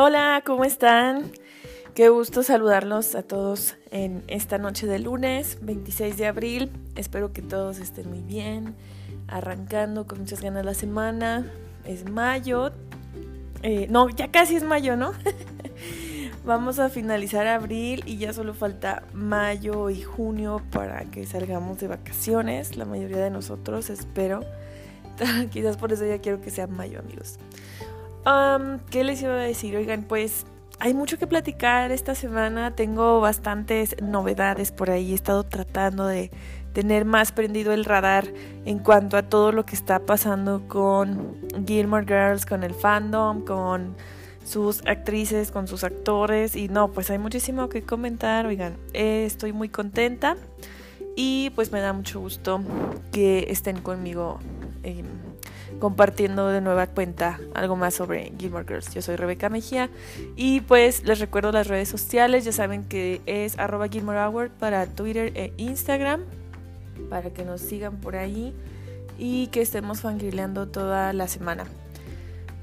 Hola, ¿cómo están? Qué gusto saludarlos a todos en esta noche de lunes, 26 de abril. Espero que todos estén muy bien, arrancando con muchas ganas la semana. Es mayo. Eh, no, ya casi es mayo, ¿no? Vamos a finalizar abril y ya solo falta mayo y junio para que salgamos de vacaciones. La mayoría de nosotros, espero. Quizás por eso ya quiero que sea mayo, amigos. ¿Qué les iba a decir? Oigan, pues hay mucho que platicar esta semana. Tengo bastantes novedades por ahí. He estado tratando de tener más prendido el radar en cuanto a todo lo que está pasando con Gilmore Girls, con el fandom, con sus actrices, con sus actores. Y no, pues hay muchísimo que comentar. Oigan, estoy muy contenta y pues me da mucho gusto que estén conmigo. Eh, compartiendo de nueva cuenta algo más sobre Gilmore Girls. Yo soy Rebeca Mejía y pues les recuerdo las redes sociales, ya saben que es arroba Gilmore Hour para Twitter e Instagram, para que nos sigan por ahí y que estemos fangirleando toda la semana.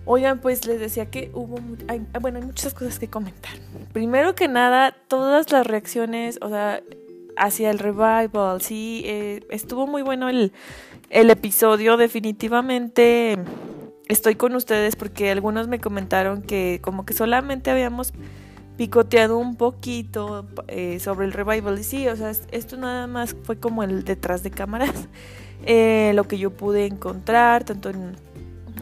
Oigan, pues les decía que hubo, hay, bueno, hay muchas cosas que comentar. Primero que nada, todas las reacciones, o sea, hacia el revival, sí, eh, estuvo muy bueno el, el episodio. Definitivamente estoy con ustedes porque algunos me comentaron que como que solamente habíamos picoteado un poquito eh, sobre el revival. Y sí, o sea, esto nada más fue como el detrás de cámaras. Eh, lo que yo pude encontrar, tanto en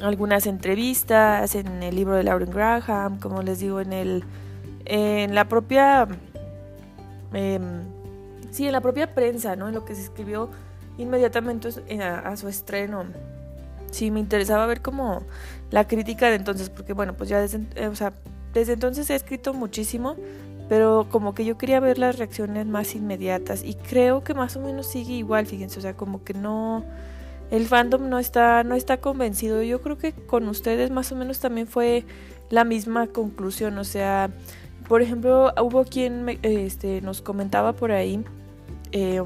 algunas entrevistas, en el libro de Lauren Graham, como les digo, en el en la propia eh, sí, en la propia prensa, ¿no? En lo que se escribió inmediatamente a, su estreno. Sí, me interesaba ver como la crítica de entonces, porque bueno, pues ya desde, eh, desde entonces he escrito muchísimo, pero como que yo quería ver las reacciones más inmediatas y creo que más o menos sigue igual, fíjense, o sea, como que no el fandom no está no está convencido. Yo creo que con ustedes más o menos también fue la misma conclusión, o sea, por ejemplo, hubo quien este, nos comentaba por ahí eh,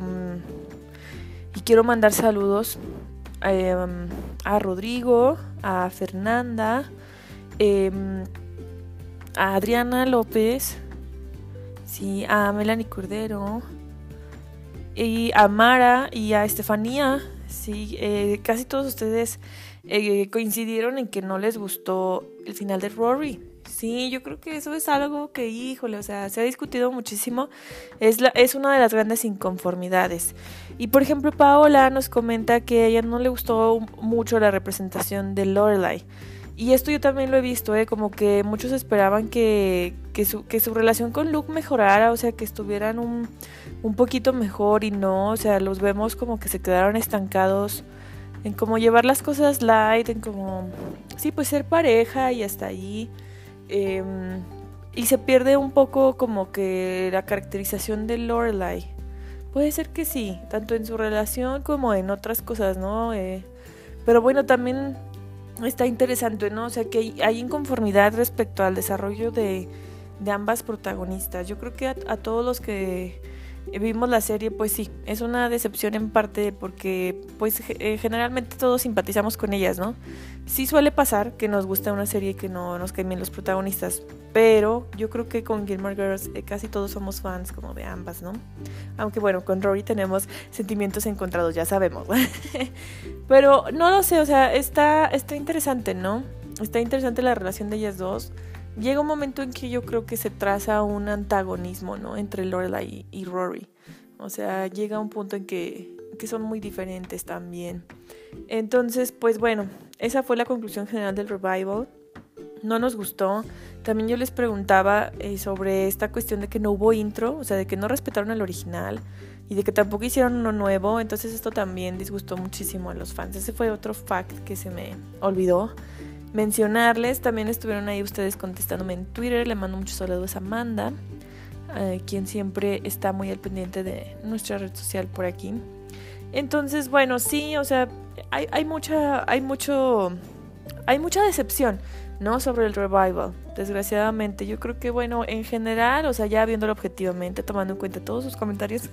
y quiero mandar saludos em, a Rodrigo, a Fernanda, em, a Adriana López, sí, a Melanie Cordero, y a Mara y a Estefanía. Sí, eh, casi todos ustedes eh, coincidieron en que no les gustó el final de Rory. Sí, yo creo que eso es algo que, híjole, o sea, se ha discutido muchísimo. Es, la, es una de las grandes inconformidades. Y por ejemplo, Paola nos comenta que a ella no le gustó mucho la representación de Lorelai. Y esto yo también lo he visto, ¿eh? como que muchos esperaban que, que, su, que su relación con Luke mejorara, o sea, que estuvieran un, un poquito mejor y no, o sea, los vemos como que se quedaron estancados en cómo llevar las cosas light, en como, sí, pues ser pareja y hasta ahí. Em, y se pierde un poco como que la caracterización de Lorelai. Puede ser que sí, tanto en su relación como en otras cosas, ¿no? Eh, pero bueno, también está interesante, ¿no? O sea, que hay inconformidad respecto al desarrollo de, de ambas protagonistas. Yo creo que a todos los que vimos la serie, pues sí, es una decepción en parte porque pues eh, generalmente todos simpatizamos con ellas, ¿no? Sí suele pasar que nos gusta una serie que no nos caen bien los protagonistas, pero yo creo que con Gilmore Girls eh, casi todos somos fans como de ambas, ¿no? Aunque bueno, con Rory tenemos sentimientos encontrados, ya sabemos. pero no lo sé, o sea, está, está interesante, ¿no? Está interesante la relación de ellas dos llega un momento en que yo creo que se traza un antagonismo, ¿no? Entre Lorelai y, Rory. O sea, llega un punto en que, que son muy diferentes también. Entonces, pues bueno, esa fue la conclusión general del revival. No nos gustó. También yo les preguntaba eh, sobre esta cuestión de que no hubo intro, o sea, de que no respetaron el original y de que tampoco hicieron uno nuevo. Entonces esto también disgustó muchísimo a los fans. Ese fue otro fact que se me olvidó mencionarles. También estuvieron ahí ustedes contestándome en Twitter. Le mando muchos saludos a Amanda, eh, quien siempre está muy al pendiente de nuestra red social por aquí. Entonces, bueno, sí, o sea, hay, hay mucha, hay mucho, hay mucha decepción, ¿no? Sobre el revival, desgraciadamente. Yo creo que, bueno, en general, o sea, ya viéndolo objetivamente, tomando en cuenta todos sus comentarios,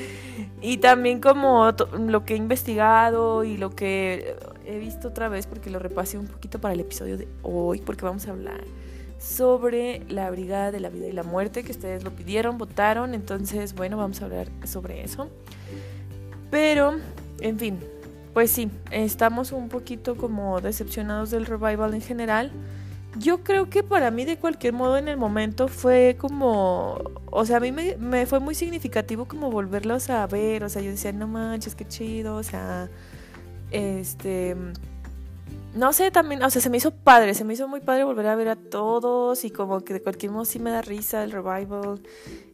y también como lo que he investigado y lo que he visto otra vez porque lo repasé un poquito para el episodio de hoy, porque vamos a hablar sobre la Brigada de la Vida y la Muerte, que ustedes lo pidieron, votaron, entonces bueno, vamos a hablar sobre eso. Pero, en fin, pues sí, estamos un poquito como decepcionados del revival en general. Yo creo que para mí de cualquier modo en el momento fue como, o sea, a mí me, fue muy significativo como volverlos a ver, o sea, yo decía, no manches, qué chido, o sea, este, no sé, también, o sea, se me hizo padre, se me hizo muy padre volver a ver a todos y como que de cualquier modo sí me da risa el revival.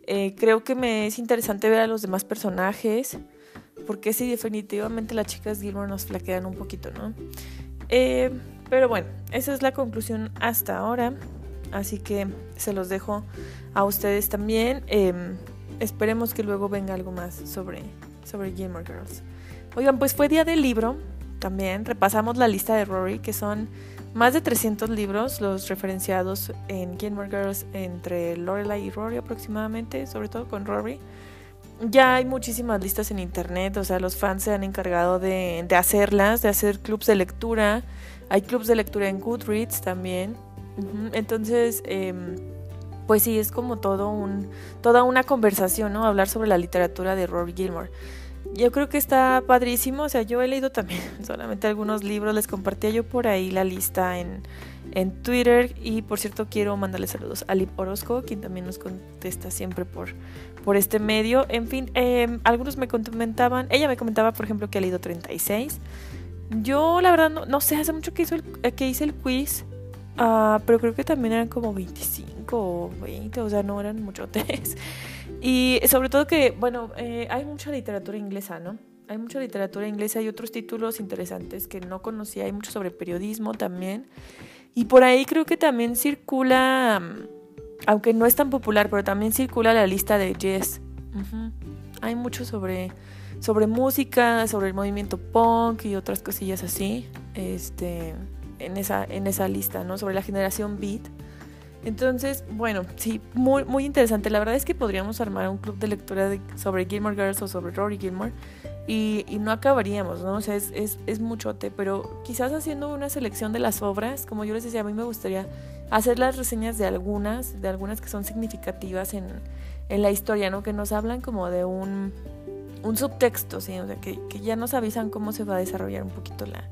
Eh, creo que me es interesante ver a los demás personajes, porque sí, definitivamente las chicas Gilmore nos flaquean un poquito, ¿no? Eh, pero bueno, esa es la conclusión hasta ahora, así que se los dejo a ustedes también. Em, esperemos que luego venga algo más sobre, sobre Gilmore Girls. Oigan, pues fue día del libro también repasamos la lista de Rory, que son más de 300 libros los referenciados en Gilmore Girls entre Lorelai y Rory aproximadamente, sobre todo con Rory. Ya hay muchísimas listas en internet, o sea, los fans se han encargado de, hacerlas, de hacer clubs de lectura. Hay clubs de lectura en Goodreads también. Entonces, em, pues sí, es como todo un, toda una conversación, ¿no? Hablar sobre la literatura de Rory Gilmore. Yo creo que está padrísimo, o sea, yo he leído también solamente algunos libros, les compartía yo por ahí la lista en, en Twitter y por cierto quiero mandarle saludos a Lip Orozco, quien también nos contesta siempre por, por este medio. En fin, em, algunos me comentaban, ella me comentaba por ejemplo que ha leído 36. Yo la verdad no, sé, hace mucho que, hizo el, eh, que hice el quiz, uh, pero creo que también eran como 25 o 20, o sea, no eran muchotes. Y sobre todo que, bueno, eh, hay mucha literatura inglesa, ¿no? Hay mucha literatura inglesa y otros títulos interesantes que no conocía. Hay mucho sobre periodismo también. Y por ahí creo que también circula, mm, aunque no es tan popular, pero también circula la lista de Jess. Hay mucho sobre, sobre música, sobre el movimiento punk y otras cosillas así. Este, en esa, en esa lista, ¿no? Sobre la generación beat. Entonces, bueno, sí, muy, muy interesante. La verdad es que podríamos armar un club de lectura sobre Gilmore Girls o sobre Rory Gilmore y, no acabaríamos, ¿no? O sea, es, es, es, muchote, pero quizás haciendo una selección de las obras, como yo les decía, a mí me gustaría hacer las reseñas de algunas, de algunas que son significativas en, en la historia, ¿no? Que nos hablan como de un, un subtexto, ¿sí? O sea, que, que, ya nos avisan cómo se va a desarrollar un poquito la,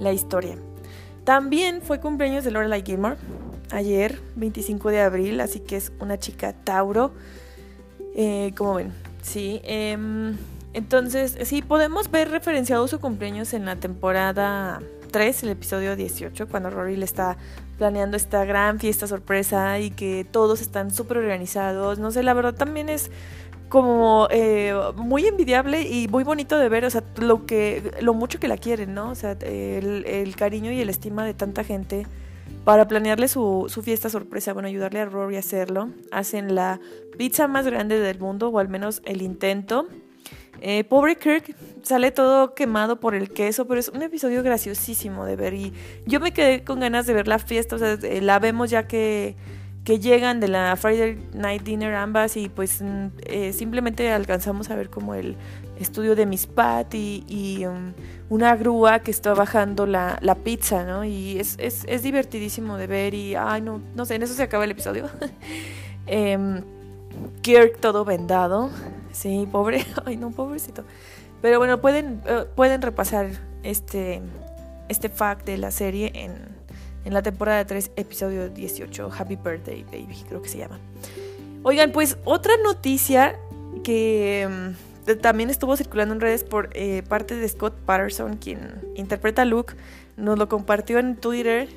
la historia. También fue cumpleaños de Lorelai Gilmore ayer, 25 de abril, así que es una chica Tauro. Eh, como ven, sí. Em, entonces, sí, podemos ver referenciado su cumpleaños en la temporada 3, el episodio 18, cuando Rory le está planeando esta gran fiesta sorpresa y que todos están súper organizados. No sé, la verdad también es como eh, muy envidiable y muy bonito de ver, o sea, lo que, lo mucho que la quieren, ¿no? O sea, el cariño y el estima de tanta gente para planearle su, su, fiesta sorpresa, bueno, ayudarle a Rory a hacerlo, hacen la pizza más grande del mundo, o al menos el intento. Eh, pobre Kirk sale todo quemado por el queso, pero es un episodio graciosísimo de ver. Y yo me quedé con ganas de ver la fiesta, o sea, eh, la vemos ya que, que llegan de la Friday Night Dinner ambas y pues mm, eh, simplemente alcanzamos a ver como el estudio de Miss Pat y, um, una grúa que está bajando la, pizza, ¿no? Y es, es, divertidísimo de ver y, ay, no, no sé, en eso se acaba el episodio. Em, Kirk todo vendado, sí, pobre, ay, no, pobrecito. Pero bueno, pueden, eh, pueden repasar este, este fact de la serie en, en la temporada 3, episodio 18, Happy Birthday Baby, creo que se llama. Oigan, pues otra noticia que em, también estuvo circulando en redes por eh, parte de Scott Patterson, quien interpreta a Luke. Nos lo compartió en Twitter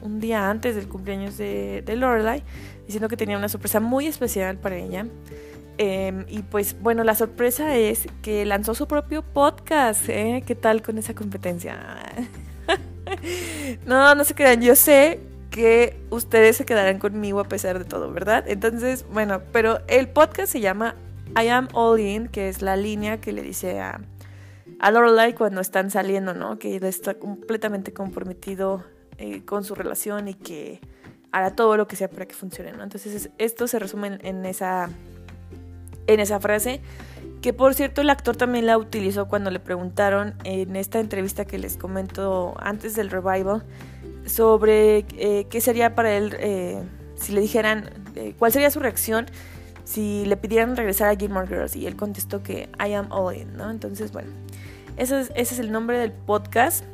un día antes del cumpleaños de, Lorelai, diciendo que tenía una sorpresa muy especial para ella. Em, y pues bueno, la sorpresa es que lanzó su propio podcast. ¿eh? ¿Qué tal con esa competencia? no, no se crean. Yo sé que ustedes se quedarán conmigo a pesar de todo, ¿verdad? Entonces, bueno, pero el podcast se llama I am all in, que es la línea que le dice a, a Lorelai cuando están saliendo, ¿no? Que está completamente comprometido eh, con su relación y que hará todo lo que sea para que funcione, ¿no? Entonces esto se resume en, esa, en esa frase, que por cierto el actor también la utilizó cuando le preguntaron en esta entrevista que les comento antes del revival, sobre eh, qué sería para él eh, si le dijeran cuál sería su reacción si le pidieran regresar a Gilmore Girls y él contestó que I am all in, ¿no? Entonces, bueno, ese es, ese es el nombre del podcast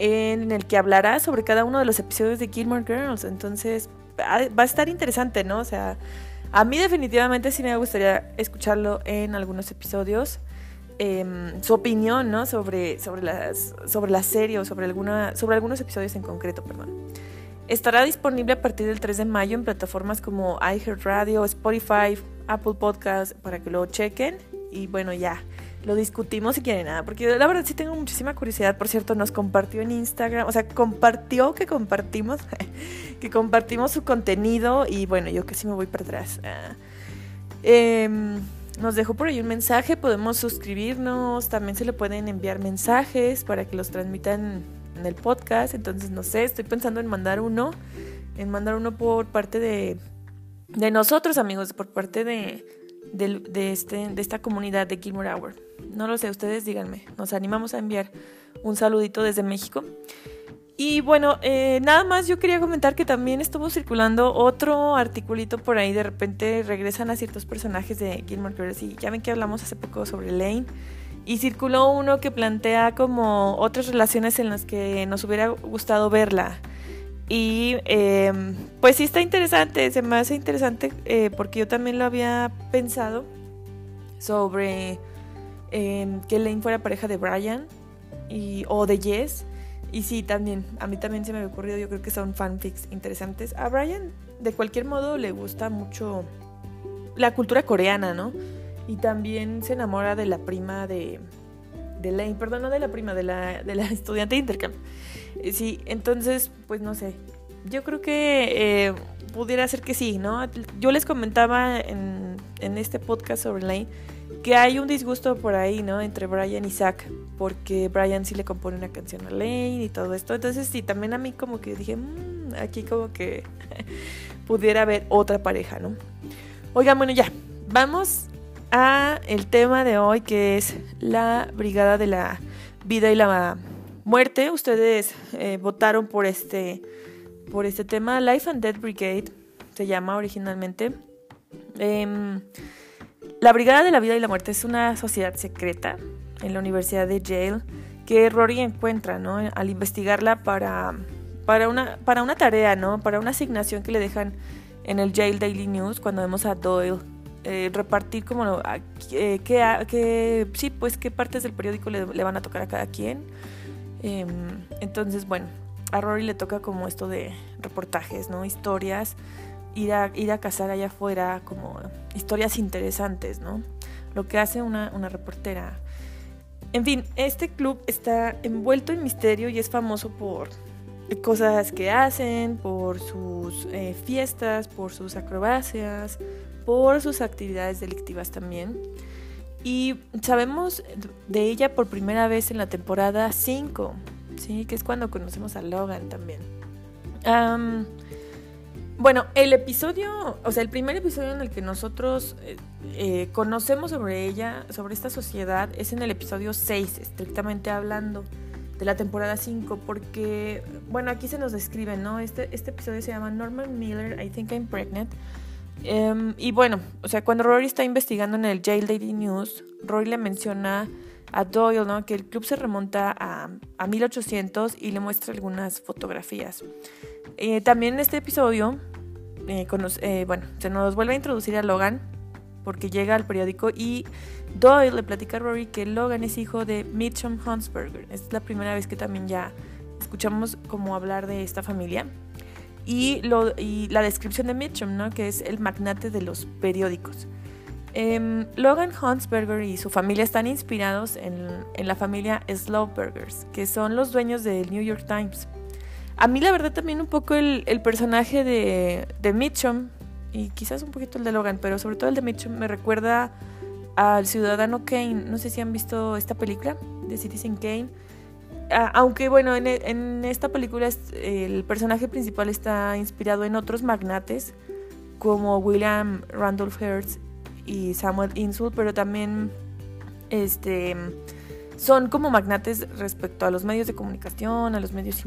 en el que hablará sobre cada uno de los episodios de Gilmore Girls. Entonces, va a estar interesante, ¿no? O sea, a mí definitivamente sí me gustaría escucharlo en algunos episodios. Em, su opinión, ¿no? Sobre, sobre, las, sobre la serie o sobre, alguna, sobre algunos episodios en concreto, perdón. Estará disponible a partir del 3 de mayo en plataformas como iHeartRadio, Spotify, Apple Podcast, para que lo chequen. Y bueno, ya, lo discutimos si quieren nada, porque la verdad sí tengo muchísima curiosidad. Por cierto, nos compartió en Instagram, o sea, compartió que compartimos, que compartimos su contenido y bueno, yo que sí me voy para atrás. Ah, em, nos dejó por ahí un mensaje, podemos suscribirnos, también se le pueden enviar mensajes para que los transmitan en el podcast, entonces no sé, estoy pensando en mandar uno, en mandar uno por parte de, de nosotros amigos, por parte de, de, este, de esta comunidad de Gilmore Hour. No lo sé, ustedes díganme. Nos animamos a enviar un saludito desde México. Y bueno, eh, nada más yo quería comentar que también estuvo circulando otro articulito por ahí. De repente regresan a ciertos personajes de Gilmore Girls y ya ven que hablamos hace poco sobre Lane. Y circuló uno que plantea como otras relaciones en las que nos hubiera gustado verla. Y em, pues sí está interesante, se me hace interesante eh, porque yo también lo había pensado sobre em, que Lane fuera pareja de Brian y, o de Jess. Y sí, también, a mí también se me ha ocurrido, yo creo que son fanfics interesantes. A Brian, de cualquier modo, le gusta mucho la cultura coreana, ¿no? Y también se enamora de la prima de, de Lane, perdón, no de la prima, de la, de la estudiante de intercambio. Eh, sí, entonces, pues no sé. Yo creo que eh, pudiera ser que sí, ¿no? Yo les comentaba en, en este podcast sobre Lane que hay un disgusto por ahí, ¿no? Entre Brian y Zack, porque Brian sí le compone una canción a Lane y todo esto. Entonces sí, también a mí como que dije, mmm, aquí como que pudiera haber otra pareja, ¿no? Oigan, bueno, ya, vamos a el tema de hoy que es la Brigada de la Vida y la Muerte. Ustedes eh, votaron por este, por este tema. Life and Death Brigade se llama originalmente. Em, la Brigada de la Vida y la Muerte es una sociedad secreta en la Universidad de Yale que Rory encuentra ¿no? al investigarla para, para, una, para una tarea, ¿no? para una asignación que le dejan en el Yale Daily News cuando vemos a Doyle eh, repartir como eh, qué, sí, pues qué partes del periódico le, van a tocar a cada quien. Em, entonces, bueno, a Rory le toca como esto de reportajes, ¿no? Historias, ir a, ir a cazar allá afuera como historias interesantes, ¿no? Lo que hace una, una reportera. En fin, este club está envuelto en misterio y es famoso por cosas que hacen, por sus eh, fiestas, por sus acrobacias, por sus actividades delictivas también. Y sabemos de ella por primera vez en la temporada 5, ¿sí? que es cuando conocemos a Logan también. bueno, el episodio, o sea, el primer episodio en el que nosotros eh, eh, conocemos sobre ella, sobre esta sociedad, es en el episodio 6, estrictamente hablando, de la temporada 5, porque, bueno, aquí se nos describe, ¿no? Este, este episodio se llama Norman Miller, I Think I'm Pregnant. Em, y bueno, o sea, cuando Rory está investigando en el Jail Daily News, Rory le menciona a Doyle, ¿no? Que el club se remonta a, a 1800 y le muestra algunas fotografías. Eh, también en este episodio, eh, eh, bueno, se nos vuelve a introducir a Logan porque llega al periódico y Doyle le platica a Rory que Logan es hijo de Mitchum Huntsberger. Es la primera vez que también ya escuchamos como hablar de esta familia y, lo, y la descripción de Mitchum, ¿no? que es el magnate de los periódicos. Em, Logan Huntsberger y su familia están inspirados en, la familia Slowburgers, que son los dueños del New York Times. A mí la verdad también un poco el, personaje de, de Mitchum y quizás un poquito el de Logan, pero sobre todo el de Mitchum me recuerda al ciudadano Kane. No sé si han visto esta película de Citizen Kane aunque bueno, en, esta película el personaje principal está inspirado en otros magnates como William Randolph Hearst y Samuel Insull, pero también este son como magnates respecto a los medios de comunicación, a los medios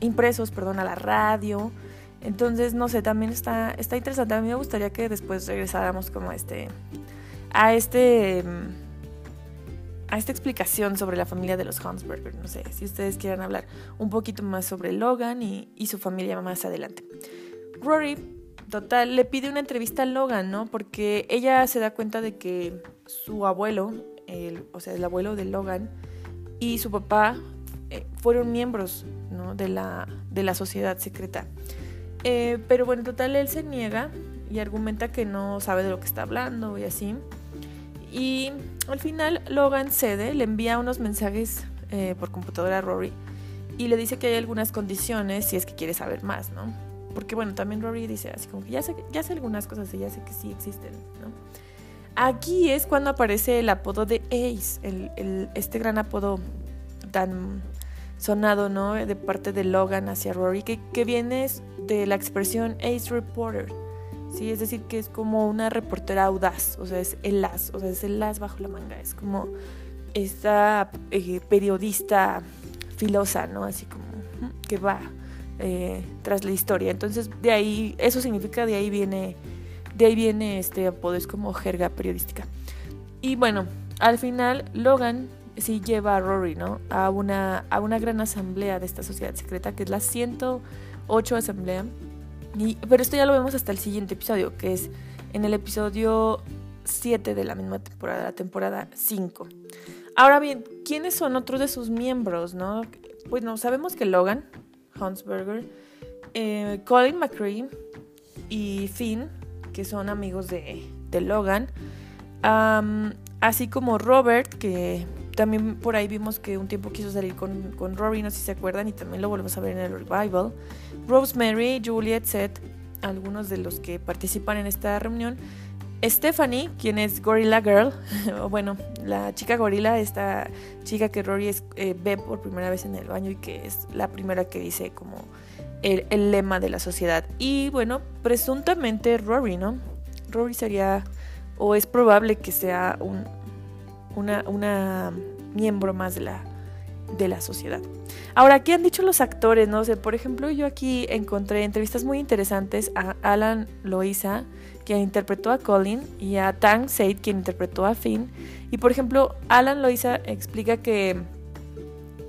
impresos, perdón, a la radio. Entonces, no sé, también está, está interesante. A mí me gustaría que después regresáramos como a este, a este, a esta explicación sobre la familia de los Hansberger. No sé, si ustedes quieren hablar un poquito más sobre Logan y, y su familia más adelante. Rory, total, le pide una entrevista a Logan, ¿no? Porque ella se da cuenta de que su abuelo, el, o sea, el abuelo de Logan, y su papá eh, fueron miembros ¿no? de, la, de la sociedad secreta. Eh, pero bueno, total, él se niega y argumenta que no sabe de lo que está hablando y así. Y al final Logan cede, le envía unos mensajes eh, por computadora a Rory y le dice que hay algunas condiciones si es que quiere saber más, ¿no? Porque bueno, también Rory dice así como que ya sé, ya sé algunas cosas y ya sé que sí existen, ¿no? Aquí es cuando aparece el apodo de Ace, el, este gran apodo tan sonado, ¿no? De parte de Logan hacia Rory, que, que viene de la expresión Ace Reporter, ¿sí? Es decir, que es como una reportera audaz, o sea, es el as, o sea, es el as bajo la manga, es como esta eh, periodista filosa, ¿no? Así como que va eh, tras la historia. Entonces, de ahí, eso significa, de ahí viene, de ahí viene este apodo, es como jerga periodística. Y bueno, al final Logan sí lleva a Rory, ¿no? A una, a una gran asamblea de esta sociedad secreta, que es la 108 asamblea. Pero esto ya lo vemos hasta el siguiente episodio, que es en el episodio 7 de la misma temporada, la temporada 5. Ahora bien, ¿quiénes son otros de sus miembros, no? Bueno, sabemos que Logan, Hansberger, eh, Colin McCree y Finn, que son amigos de, Logan, así como Robert, que también por ahí vimos que un tiempo quiso salir con, con Rory, no sé si se acuerdan, y también lo volvemos a ver en el revival. Rosemary, Juliet, Seth, algunos de los que participan en esta reunión. Stephanie, quien es Gorilla Girl, o bueno, la chica gorila, esta chica que Rory eh, ve por primera vez en el baño y que es la primera que dice como el, lema de la sociedad. Y bueno, presuntamente Rory, ¿no? Rory sería, o es probable que sea un, una, una miembro más de la, de la sociedad. Ahora, ¿qué han dicho los actores? No sé, por ejemplo, yo aquí encontré entrevistas muy interesantes a Alan Loiza, quien interpretó a Colin, y a Tang Said, quien interpretó a Finn. Y por ejemplo, Alan Loiza explica que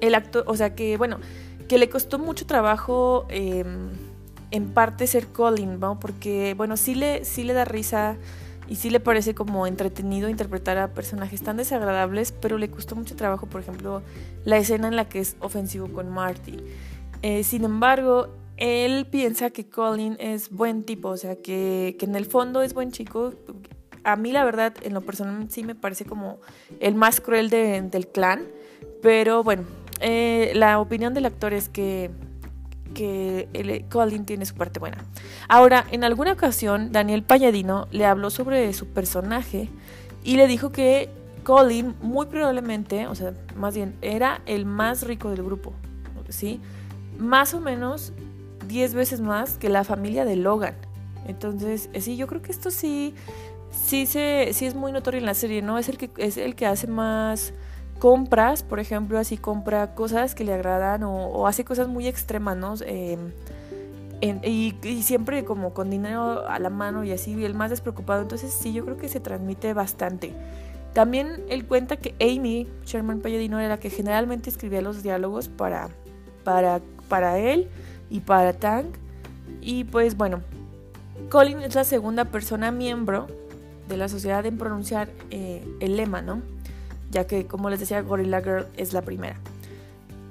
el actor, o sea, que bueno, que le costó mucho trabajo em, en parte ser Colin, ¿no? Porque, bueno, sí le, sí le da risa y sí le parece como entretenido interpretar a personajes tan desagradables, pero le costó mucho trabajo, por ejemplo, la escena en la que es ofensivo con Marty. Eh, sin embargo, él piensa que Colin es buen tipo, o sea, que, en el fondo es buen chico. A mí la verdad, en lo personal sí me parece como el más cruel del clan, pero bueno, eh, la opinión del actor es que que Colin tiene su parte buena. Ahora, en alguna ocasión, Daniel Palladino le habló sobre su personaje y le dijo que Colin muy probablemente, o sea, más bien, era el más rico del grupo, ¿sí? Más o menos 10 veces más que la familia de Logan. Entonces, eh, sí, yo creo que esto sí, sí, se, sí es muy notorio en la serie, ¿no? Es el que, es el que hace más compras, por ejemplo, así compra cosas que le agradan o, hace cosas muy extremas, ¿no? Em, y, siempre como con dinero a la mano y así, y el más despreocupado. Entonces sí, yo creo que se transmite bastante. También él cuenta que Amy Sherman Palladino era la que generalmente escribía los diálogos para, para, para él y para Tang. Y pues bueno, Colin es la segunda persona miembro de la sociedad en pronunciar eh, el lema, ¿no? Ya que como les decía Gorilla Girl es la primera.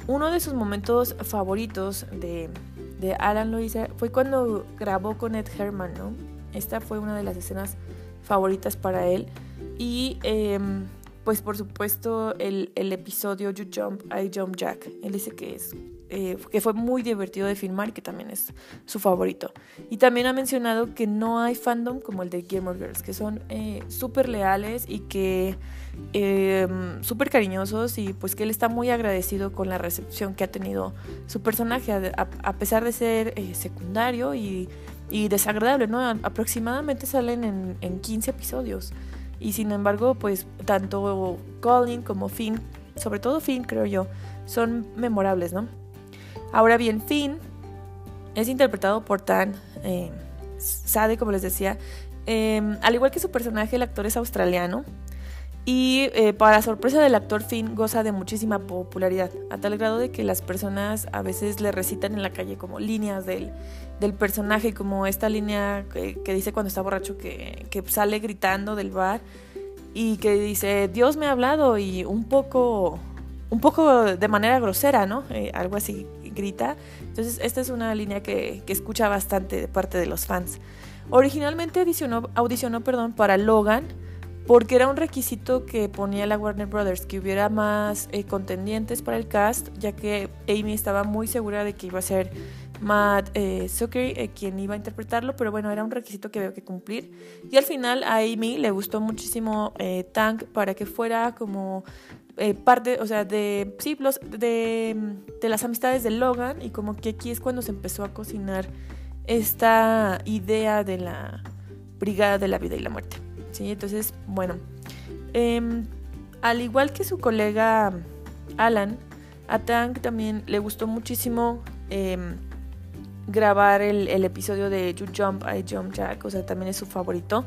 Uno de sus momentos favoritos de, de Alan Loiza fue cuando grabó con Ed Herman, ¿no? Esta fue una de las escenas favoritas para él. Y em, pues por supuesto el, el, episodio You Jump, I Jump Jack. Él dice que es eh, que fue muy divertido de filmar y que también es su favorito. Y también ha mencionado que no hay fandom como el de Gilmore Girls, que son eh, súper leales y que eh, súper cariñosos y pues que él está muy agradecido con la recepción que ha tenido su personaje, a, pesar de ser eh, secundario y, y, desagradable, ¿no? Aproximadamente salen en, en 15 episodios. Y sin embargo, pues tanto Colin como Finn sobre todo Finn, creo yo, son memorables, ¿no? Ahora bien, Finn es interpretado por Tan eh, Sade, como les decía. Em, al igual que su personaje, el actor es australiano. Y eh, para sorpresa del actor, Finn goza de muchísima popularidad, a tal grado de que las personas a veces le recitan en la calle como líneas del, del personaje, como esta línea que, dice cuando está borracho que, que, sale gritando del bar y que dice, Dios me ha hablado y un poco, un poco de manera grosera, ¿no? Eh, algo así grita. Entonces esta es una línea que, que escucha bastante de parte de los fans. Originalmente audicionó, audicionó perdón, para Logan, porque era un requisito que ponía la Warner Brothers, que hubiera más eh, contendientes para el cast, ya que Amy estaba muy segura de que iba a ser Matt eh, Zucker eh, quien iba a interpretarlo, pero bueno, era un requisito que había que cumplir. Y al final a Amy le gustó muchísimo eh, Tank para que fuera como parte, o sea, de, sí, de, de las amistades de Logan y como que aquí es cuando se empezó a cocinar esta idea de la brigada de la vida y la muerte. ¿Sí? Entonces, bueno, em, al igual que su colega Alan, a Tank también le gustó muchísimo em, grabar el, episodio de You Jump, I Jump Jack, o sea, también es su favorito.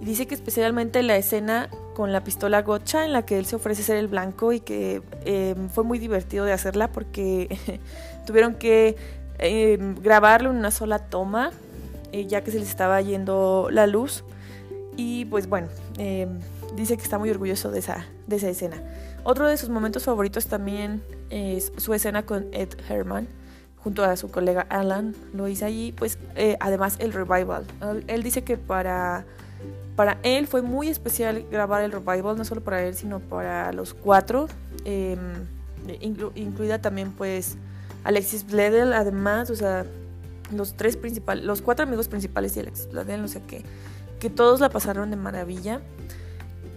Y dice que especialmente la escena con la pistola gotcha en la que él se ofrece ser el blanco y que em, fue muy divertido de hacerla porque tuvieron que grabarlo en una sola toma, eh, ya que se les estaba yendo la luz. Y pues bueno, eh, dice que está muy orgulloso de esa, de esa escena. Otro de sus momentos favoritos también es su escena con Ed Herman, junto a su colega Alan. Lo hizo allí, pues eh, además el revival. Él dice que para, para él fue muy especial grabar el revival, no solo para él, sino para los cuatro. Em, incluida también pues Alexis Bledel, además, o sea, los tres principales, los cuatro amigos principales y Alexis Bledel, no sé qué que todos la pasaron de maravilla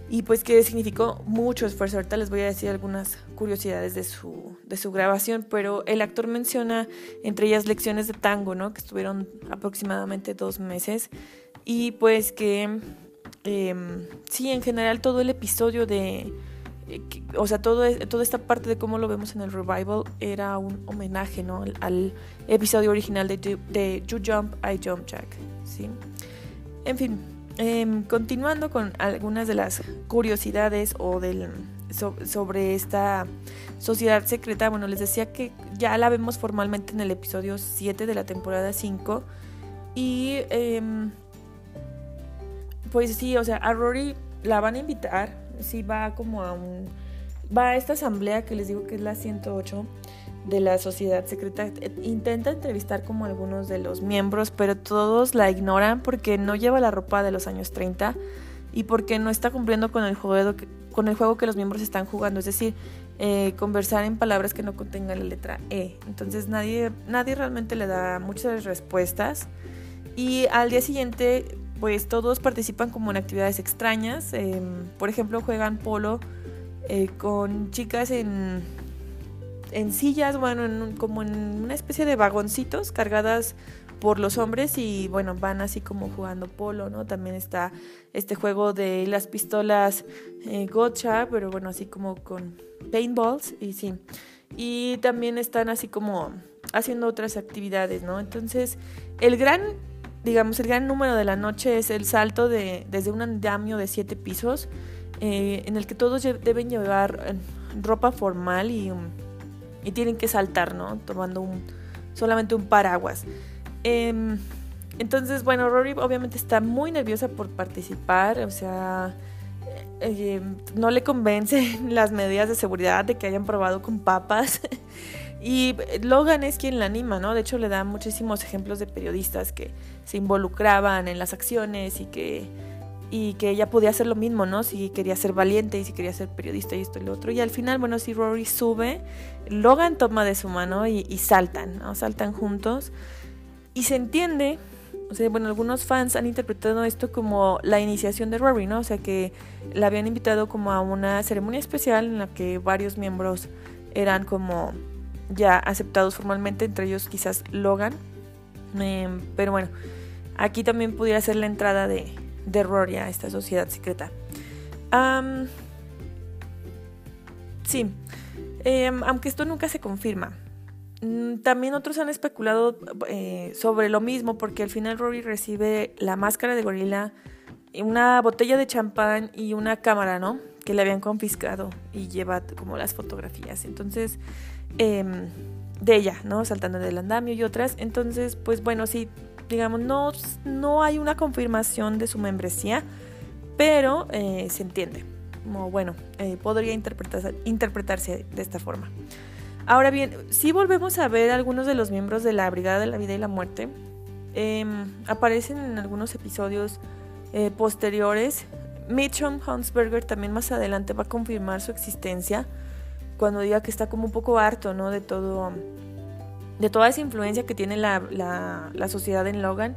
y pues que significó mucho esfuerzo. Ahorita les voy a decir algunas curiosidades de su, de su grabación, pero el actor menciona entre ellas lecciones de tango, ¿no? Que estuvieron aproximadamente dos meses y pues que em, sí, en general todo el episodio de... Eh, o sea, todo, toda esta parte de cómo lo vemos en el revival era un homenaje, ¿no? Al, episodio original de, de You Jump, I Jump Jack, ¿sí? En fin, Em, continuando con algunas de las curiosidades o del, sobre esta sociedad secreta, bueno, les decía que ya la vemos formalmente en el episodio 7 de la temporada 5 y em, pues sí, o sea, a Rory la van a invitar, sí va como a un... va a esta asamblea que les digo que es la 108 de la sociedad secreta intenta entrevistar como algunos de los miembros, pero todos la ignoran porque no lleva la ropa de los años 30 y porque no está cumpliendo con el juego que, con el juego que los miembros están jugando, es decir, eh, conversar en palabras que no contengan la letra E. Entonces nadie, nadie realmente le da muchas respuestas. Y al día siguiente pues todos participan como en actividades extrañas, em, por ejemplo juegan polo eh, con chicas en en sillas, bueno, como en una especie de vagoncitos cargadas por los hombres y bueno, van así como jugando polo, ¿no? También está este juego de las pistolas eh, gotcha, pero bueno, así como con paintballs y sí. Y también están así como haciendo otras actividades, ¿no? Entonces, el gran, digamos, el gran número de la noche es el salto de, desde un andamio de siete pisos, eh, en el que todos deben llevar eh, ropa formal y y tienen que saltar, ¿no? Tomando un, solamente un paraguas. Em, entonces, bueno, Rory obviamente está muy nerviosa por participar, o sea, eh, em, no le convencen las medidas de seguridad de que hayan probado con papas. y Logan es quien la anima, ¿no? De hecho, le da muchísimos ejemplos de periodistas que se involucraban en las acciones y que y que ella podía hacer lo mismo, ¿no? Si quería ser valiente y si quería ser periodista y esto y lo otro. Y al final, bueno, si Rory sube, Logan toma de su mano y, saltan, ¿no? Saltan juntos. Y se entiende, o sea, bueno, algunos fans han interpretado esto como la iniciación de Rory, ¿no? O sea, que la habían invitado como a una ceremonia especial en la que varios miembros eran como ya aceptados formalmente, entre ellos quizás Logan. Em, pero bueno, aquí también pudiera ser la entrada de, de Rory a esta sociedad secreta. sí, em, aunque esto nunca se confirma. Mm, también otros han especulado eh, sobre lo mismo porque al final Rory recibe la máscara de gorila, una botella de champán y una cámara, ¿no? Que le habían confiscado y lleva como las fotografías. Entonces, em, de ella, ¿no? Saltando del andamio y otras. Entonces, pues bueno, sí, digamos, no, no hay una confirmación de su membresía, pero eh, se entiende. Como, bueno, eh, podría interpretarse, interpretarse de esta forma. Ahora bien, si volvemos a ver algunos de los miembros de la Brigada de la Vida y la Muerte, em, aparecen en algunos episodios eh, posteriores. Mitchum Hansberger también más adelante va a confirmar su existencia cuando diga que está como un poco harto, ¿no? De todo, de toda esa influencia que tiene la, la, sociedad en Logan.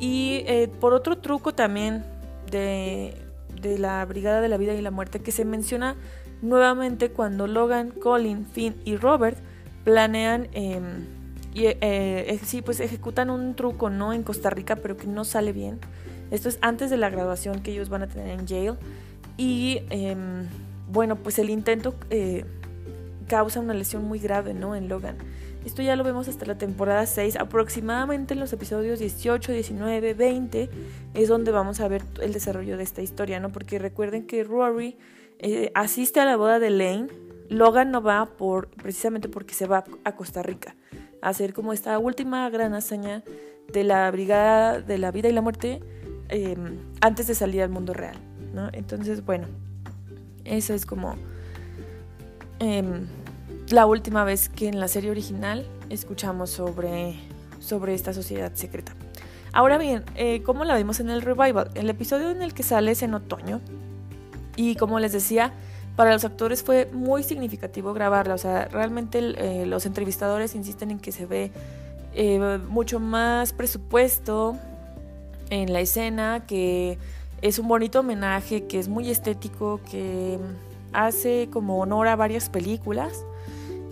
Y eh, por otro truco también de, de la Brigada de la Vida y la Muerte que se menciona nuevamente cuando Logan, Colin, Finn y Robert planean em, y eh, sí, pues ejecutan un truco no en Costa Rica, pero que no sale bien. Esto es antes de la graduación que ellos van a tener en jail. Y em, bueno, pues el intento eh, causa una lesión muy grave, ¿no? En Logan. Esto ya lo vemos hasta la temporada 6, aproximadamente en los episodios 18, 19, 20 es donde vamos a ver el desarrollo de esta historia, ¿no? Porque recuerden que Rory eh, asiste a la boda de Lane. Logan no va por precisamente porque se va a Costa Rica a hacer como esta última gran hazaña de la brigada de la vida y la muerte em, antes de salir al mundo real, ¿no? Entonces, bueno, eso es como em, la última vez que en la serie original escuchamos sobre, sobre esta sociedad secreta. Ahora bien, eh, ¿cómo la vimos en el revival? El episodio en el que sale es en otoño, y como les decía, para los actores fue muy significativo grabarla. O sea, realmente eh, los entrevistadores insisten en que se ve eh, mucho más presupuesto en la escena, que es un bonito homenaje, que es muy estético, que hace como honor a varias películas.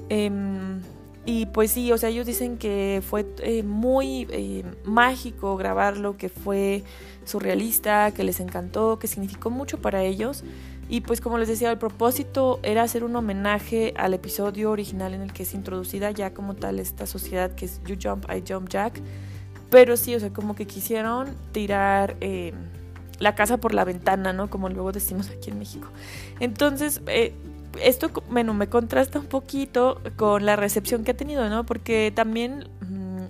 Em, y pues sí, o sea, ellos dicen que fue eh, muy mágico grabarlo, que fue surrealista, que les encantó, que significó mucho para ellos. Y pues como les decía, el propósito era hacer un homenaje al episodio original en el que es introducida ya como tal esta sociedad que es You Jump, I Jump Jack. Pero sí, o sea, como que quisieron tirar eh, la casa por la ventana, ¿no? Como luego decimos aquí en México. Entonces, eh, esto bueno, me contrasta un poquito con la recepción que ha tenido, ¿no? Porque también mm,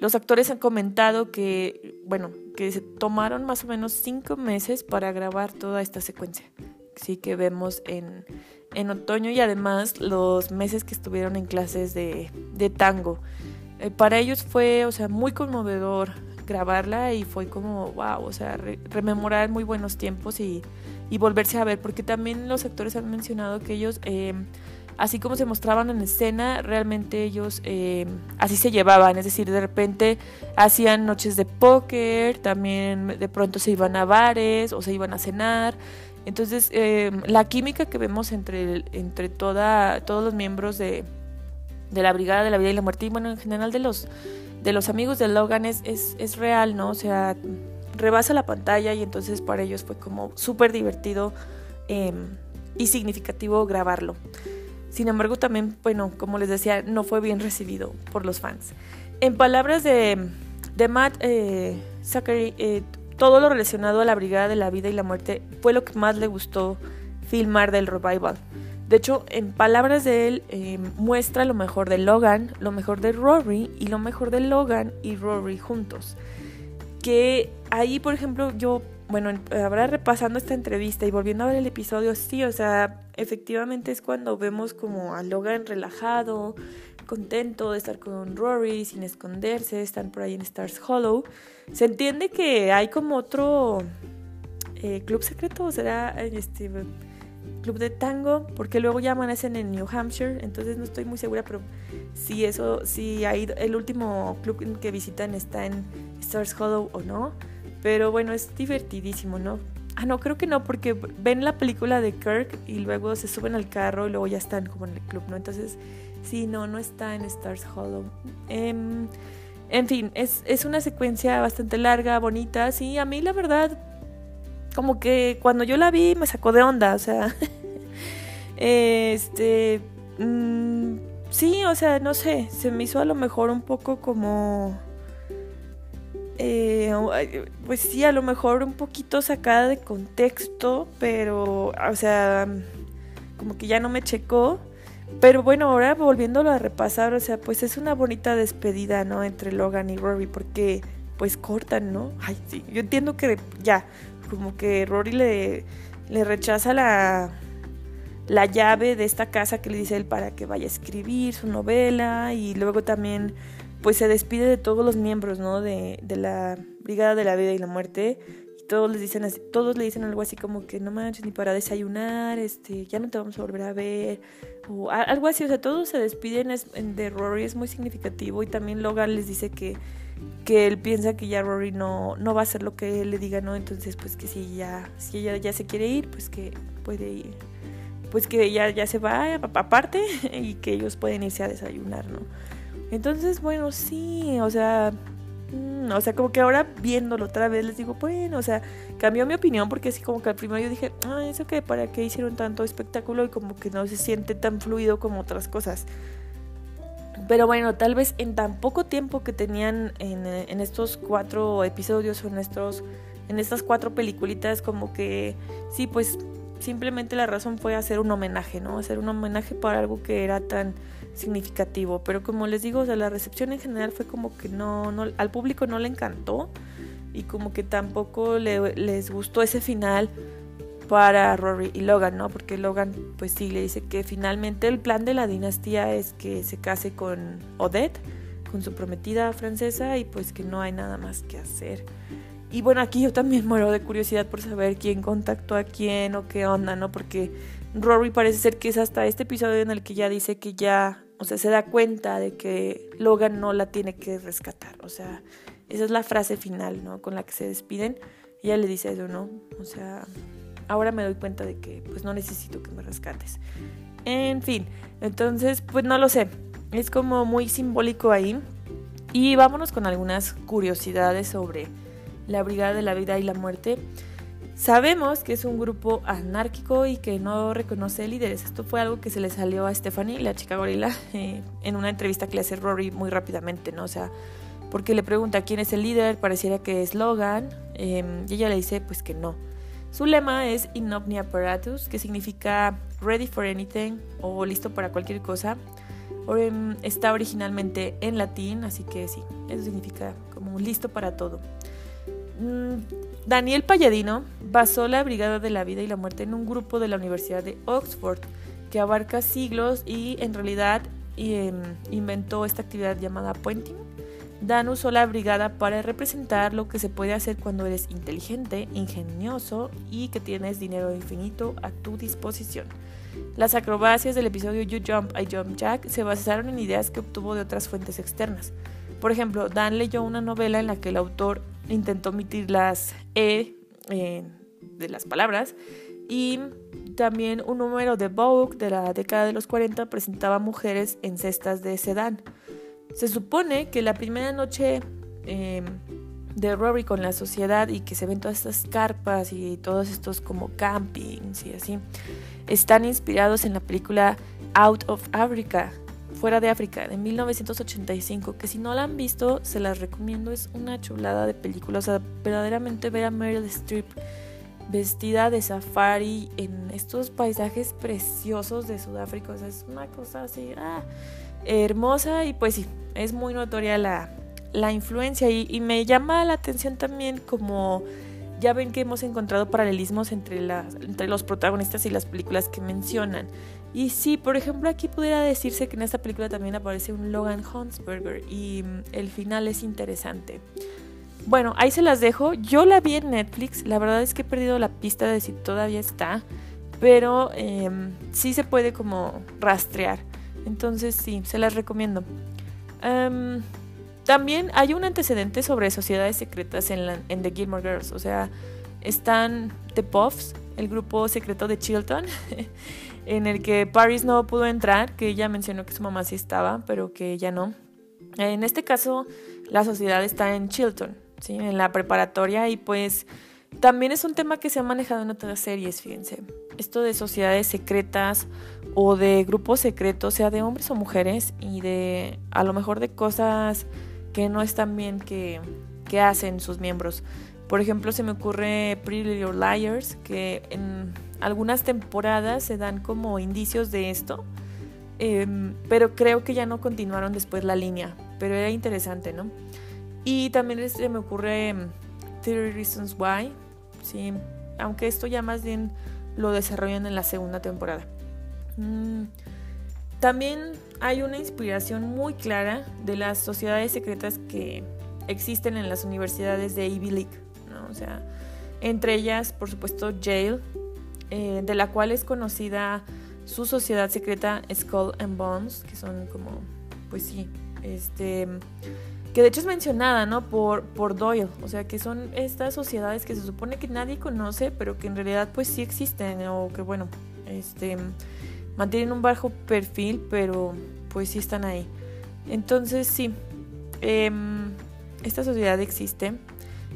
los actores han comentado que, bueno, que se tomaron más o menos cinco meses para grabar toda esta secuencia. Sí que vemos en, en otoño y además los meses que estuvieron en clases de, de tango. Eh, para ellos fue, o sea, muy conmovedor grabarla y fue como, wow, o sea, rememorar muy buenos tiempos y, y, volverse a ver, porque también los actores han mencionado que ellos... Eh, así como se mostraban en escena, realmente ellos eh, así se llevaban, es decir, de repente hacían noches de póker, también de pronto se iban a bares o se iban a cenar. Entonces, eh, la química que vemos entre, entre toda, todos los miembros de, de, la Brigada de la Vida y la Muerte, y bueno, en general de los, de los amigos de Logan, es, es, real, ¿no? O sea, rebasa la pantalla y entonces para ellos fue como súper divertido em, y significativo grabarlo. Sin embargo, también, bueno, como les decía, no fue bien recibido por los fans. En palabras de, de Matt eh, eh, todo lo relacionado a la Brigada de la Vida y la Muerte fue lo que más le gustó filmar del revival. De hecho, en palabras de él, eh, muestra lo mejor de Logan, lo mejor de Rory y lo mejor de Logan y Rory juntos. Que ahí, por ejemplo, yo bueno, ahora repasando esta entrevista y volviendo a ver el episodio, sí, o sea, efectivamente es cuando vemos como a Logan relajado, contento de estar con Rory, sin esconderse, están por ahí en Stars Hollow. Se entiende que hay como otro eh, club secreto, o será este club de tango, porque luego ya amanecen en New Hampshire, entonces no estoy muy segura, pero si eso, si hay el último club que visitan está en Stars Hollow o no. Pero bueno, es divertidísimo, ¿no? Ah, no, creo que no, porque ven la película de Kirk y luego se suben al carro y luego ya están como en el club, ¿no? Entonces, sí, no, no está en Stars Hollow. Em, en fin, es, es una secuencia bastante larga, bonita. Sí, a mí la verdad, como que cuando yo la vi me sacó de onda, o sea, Este, mm, sí, o sea, no sé, se me hizo a lo mejor un poco como... Eh, pues sí, a lo mejor un poquito sacada de contexto, pero, o sea, como que ya no me checó. Pero bueno, ahora volviéndolo a repasar, o sea, pues es una bonita despedida, ¿no? Entre Logan y Rory, porque pues cortan, ¿no? Ay, sí, yo entiendo que ya, como que Rory le, le rechaza la, la llave de esta casa que le dice él para que vaya a escribir su novela y luego también pues se despide de todos los miembros, ¿no? De, de la Brigada de la Vida y la Muerte y todos les dicen así, todos le dicen algo así como que no manches ni para desayunar, este, ya no te vamos a volver a ver o algo así, o sea, todos se despiden es, de Rory es muy significativo y también Logan les dice que que él piensa que ya Rory no, no va a hacer lo que él le diga, ¿no? Entonces, pues que si ya, si ella ya se quiere ir, pues que puede ir, pues que ya, ya se va aparte y que ellos pueden irse a desayunar, ¿no? Entonces, bueno, sí, o sea, mm, o sea, como que ahora viéndolo otra vez les digo, bueno, o sea, cambió mi opinión porque así como que al primero yo dije, ah, eso que para qué hicieron tanto espectáculo y como que no se siente tan fluido como otras cosas. Pero bueno, tal vez en tan poco tiempo que tenían en, en estos cuatro episodios o en, estas cuatro peliculitas, como que sí, pues simplemente la razón fue hacer un homenaje, ¿no? Hacer un homenaje para algo que era tan significativo. Pero como les digo, o sea, la recepción en general fue como que no, no al público no le encantó y como que tampoco le, les gustó ese final para Rory y Logan, ¿no? Porque Logan, pues sí, le dice que finalmente el plan de la dinastía es que se case con Odette, con su prometida francesa, y pues que no hay nada más que hacer. Y bueno, aquí yo también muero de curiosidad por saber quién contactó a quién o qué onda, ¿no? Porque Rory parece ser que es hasta este episodio en el que ya dice que ya, o sea, se da cuenta de que Logan no la tiene que rescatar. O sea, esa es la frase final, ¿no? Con la que se despiden. Y ella le dice eso, ¿no? O sea, ahora me doy cuenta de que pues no necesito que me rescates. En fin, entonces pues no lo sé, es como muy simbólico ahí. Y vámonos con algunas curiosidades sobre la Brigada de la Vida y la Muerte. Sabemos que es un grupo anárquico y que no reconoce líderes. Esto fue algo que se le salió a Stephanie, la chica gorila, eh, en una entrevista que le hace Rory muy rápidamente, ¿no? O sea, porque le pregunta quién es el líder, pareciera que es Logan, em, y ella le dice pues que no. Su lema es In Apparatus, que significa Ready for Anything o listo para cualquier cosa. Em, está originalmente en latín, así que sí, eso significa como listo para todo. Mm, Daniel Palladino basó la Brigada de la Vida y la Muerte en un grupo de la Universidad de Oxford que abarca siglos y en realidad em, inventó esta actividad llamada pointing Dan usó la brigada para representar lo que se puede hacer cuando eres inteligente, ingenioso y que tienes dinero infinito a tu disposición. Las acrobacias del episodio You Jump, I Jump Jack se basaron en ideas que obtuvo de otras fuentes externas. Por ejemplo, Dan leyó una novela en la que el autor intentó omitir las E eh, de las palabras y también un número de Vogue de la década de los 40 presentaba mujeres en cestas de sedán. Se supone que la primera noche em, de Rory con la sociedad y que se ven todas estas carpas y todos estos como campings y así, están inspirados en la película Out of Africa, Fuera de África, de 1985, que si no la han visto, se las recomiendo, es una chulada de película, o sea, verdaderamente ver a Meryl Streep vestida de safari en estos paisajes preciosos de Sudáfrica, o sea, es una cosa así, ah, hermosa. Y pues sí, es muy notoria la, la influencia. Y, me llama la atención también como ya ven que hemos encontrado paralelismos entre, las, entre los protagonistas y las películas que mencionan. Y sí, por ejemplo, aquí pudiera decirse que en esta película también aparece un Logan Huntsberger y mm, el final es interesante. Bueno, ahí se las dejo. Yo la vi en Netflix. La verdad es que he perdido la pista de si todavía está. Pero em, sí se puede como rastrear. Entonces sí, se las recomiendo. Em, también hay un antecedente sobre sociedades secretas en, en The Gilmore Girls. O sea, están The Puffs, el grupo secreto de Chilton, en el que Paris no pudo entrar, que ella mencionó que su mamá sí estaba, pero que ella no. En este caso, la sociedad está en Chilton, ¿sí? en la preparatoria, y pues también es un tema que se ha manejado en otras series, fíjense. Esto de sociedades secretas o de grupos secretos, sea de hombres o mujeres, y de a lo mejor de cosas que no están bien que, que hacen sus miembros. Por ejemplo, se me ocurre Pretty Little Liars, que en algunas temporadas se dan como indicios de esto, em, pero creo que ya no continuaron después la línea, pero era interesante, ¿no? Y también se me ocurre Theory Reasons Why, ¿sí? aunque esto ya más bien lo desarrollan en la segunda temporada. Mm, también hay una inspiración muy clara de las sociedades secretas que existen en las universidades de Ivy League, ¿no? o sea, entre ellas, por supuesto, Yale, eh, de la cual es conocida su sociedad secreta Skull and Bones, que son como, pues sí, este que de hecho es mencionada, ¿no? Por, por Doyle, o sea, que son estas sociedades que se supone que nadie conoce, pero que en realidad pues sí existen, o que bueno, este, mantienen un bajo perfil, pero pues sí están ahí. Entonces sí, em, esta sociedad existe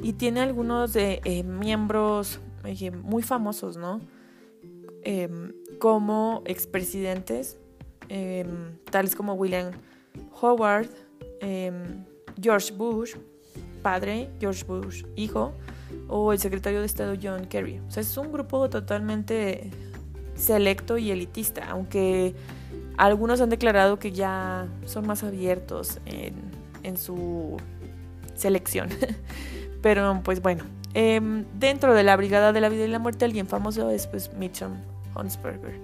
y tiene algunos de eh, miembros eh, muy famosos, ¿no? Em, como expresidentes, em, tales como William Howard, George Bush, padre, George Bush, hijo, o el secretario de Estado John Kerry. O sea, es un grupo totalmente selecto y elitista, aunque algunos han declarado que ya son más abiertos en, su selección. Pero pues bueno, em, dentro de la Brigada de la Vida y la Muerte, alguien famoso es pues Mitchum Hunsberger.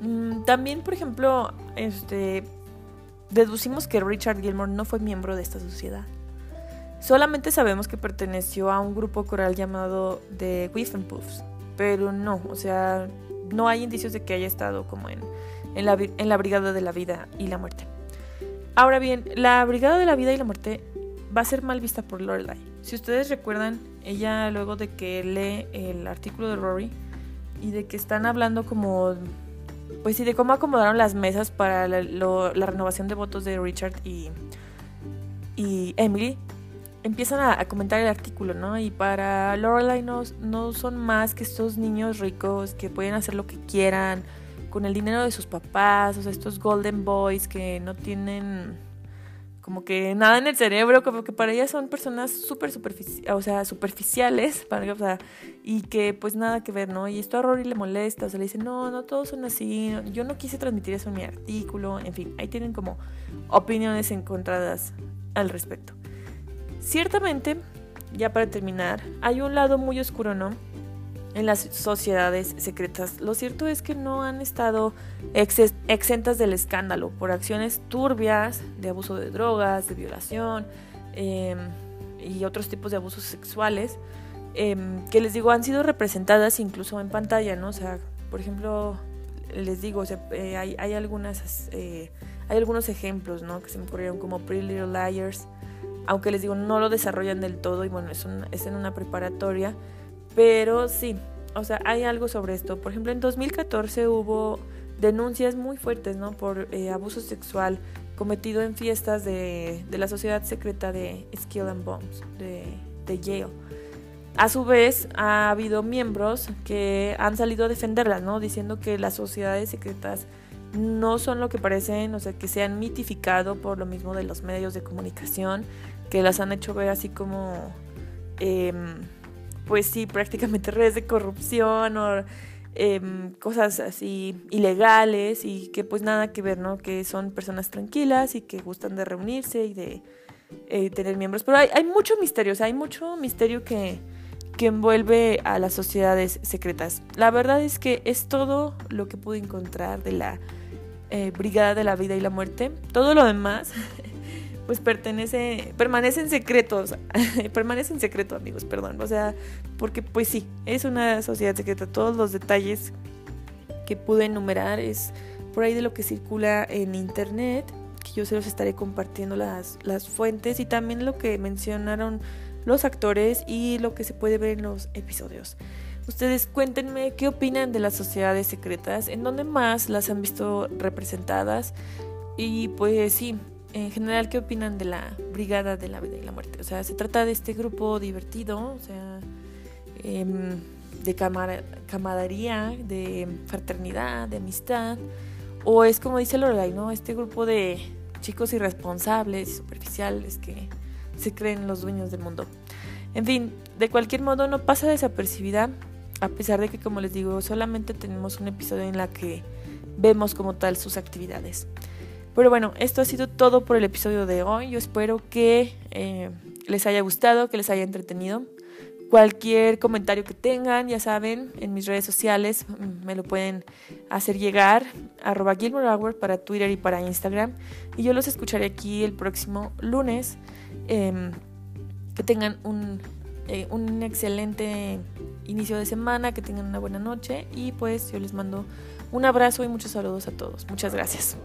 Mm, también, por ejemplo, este deducimos que Richard Gilmore no fue miembro de esta sociedad. Solamente sabemos que perteneció a un grupo coral llamado The Puffs, pero no, o sea, no hay indicios de que haya estado como en, en, la, en la Brigada de la Vida y la Muerte. Ahora bien, la Brigada de la Vida y la Muerte va a ser mal vista por Lorelai. Si ustedes recuerdan, ella luego de que lee el artículo de Rory y de que están hablando como pues sí, de cómo acomodaron las mesas para la, renovación de votos de Richard y, y Emily, empiezan a, comentar el artículo, ¿no? Y para Lorelai no, no son más que estos niños ricos que pueden hacer lo que quieran con el dinero de sus papás, o sea, estos golden boys que no tienen como que nada en el cerebro, como que para ellas son personas súper o sea, superficiales, para, o sea, y que pues nada que ver, ¿no? Y esto a Rory le molesta, o sea, le dice, no, no todos son así, yo no quise transmitir eso en mi artículo, en fin, ahí tienen como opiniones encontradas al respecto. Ciertamente, ya para terminar, hay un lado muy oscuro, ¿no? En las sociedades secretas. Lo cierto es que no han estado exentas del escándalo por acciones turbias de abuso de drogas, de violación em, y otros tipos de abusos sexuales em, que les digo han sido representadas incluso en pantalla, ¿no? O sea, por ejemplo, les digo, eh, hay, hay, algunas, eh, hay algunos ejemplos, ¿no? Que se me ocurrieron como Pretty Little Liars, aunque les digo, no lo desarrollan del todo y bueno, es, es en una preparatoria pero sí, o sea, hay algo sobre esto. Por ejemplo, en 2014 hubo denuncias muy fuertes, ¿no? Por eh, abuso sexual cometido en fiestas de, la sociedad secreta de Skill and Bones, de, de Yale. A su vez, ha habido miembros que han salido a defenderlas, ¿no? Diciendo que las sociedades secretas no son lo que parecen, o sea, que se han mitificado por lo mismo de los medios de comunicación, que las han hecho ver así como... Em, pues sí, prácticamente redes de corrupción o em, cosas así ilegales y que pues nada que ver, ¿no? Que son personas tranquilas y que gustan de reunirse y de eh, tener miembros. Pero hay, hay mucho misterio, o sea, hay mucho misterio que, que envuelve a las sociedades secretas. La verdad es que es todo lo que pude encontrar de la eh, Brigada de la Vida y la Muerte. Todo lo demás pues pertenece, permanece en secreto, permanece en secreto amigos, perdón, o sea, porque pues sí, es una sociedad secreta, todos los detalles que pude enumerar es por ahí de lo que circula en internet, que yo se los estaré compartiendo las, las fuentes y también lo que mencionaron los actores y lo que se puede ver en los episodios. Ustedes cuéntenme qué opinan de las sociedades secretas, en dónde más las han visto representadas y pues sí, en general, ¿qué opinan de la Brigada de la Vida y la Muerte? O sea, se trata de este grupo divertido, o sea, em, de camaradería, de fraternidad, de amistad, o es como dice Lorelai, ¿no? Este grupo de chicos irresponsables superficiales que se creen los dueños del mundo. En fin, de cualquier modo no pasa desapercibida, a pesar de que, como les digo, solamente tenemos un episodio en la que vemos como tal sus actividades. Pero bueno, esto ha sido todo por el episodio de hoy. Yo espero que eh, les haya gustado, que les haya entretenido. Cualquier comentario que tengan, ya saben, en mis redes sociales mm, me lo pueden hacer llegar, arroba Gilmore para Twitter y para Instagram. Y yo los escucharé aquí el próximo lunes. Em, que tengan eh, un excelente inicio de semana, que tengan una buena noche y pues yo les mando un abrazo y muchos saludos a todos. Muchas gracias.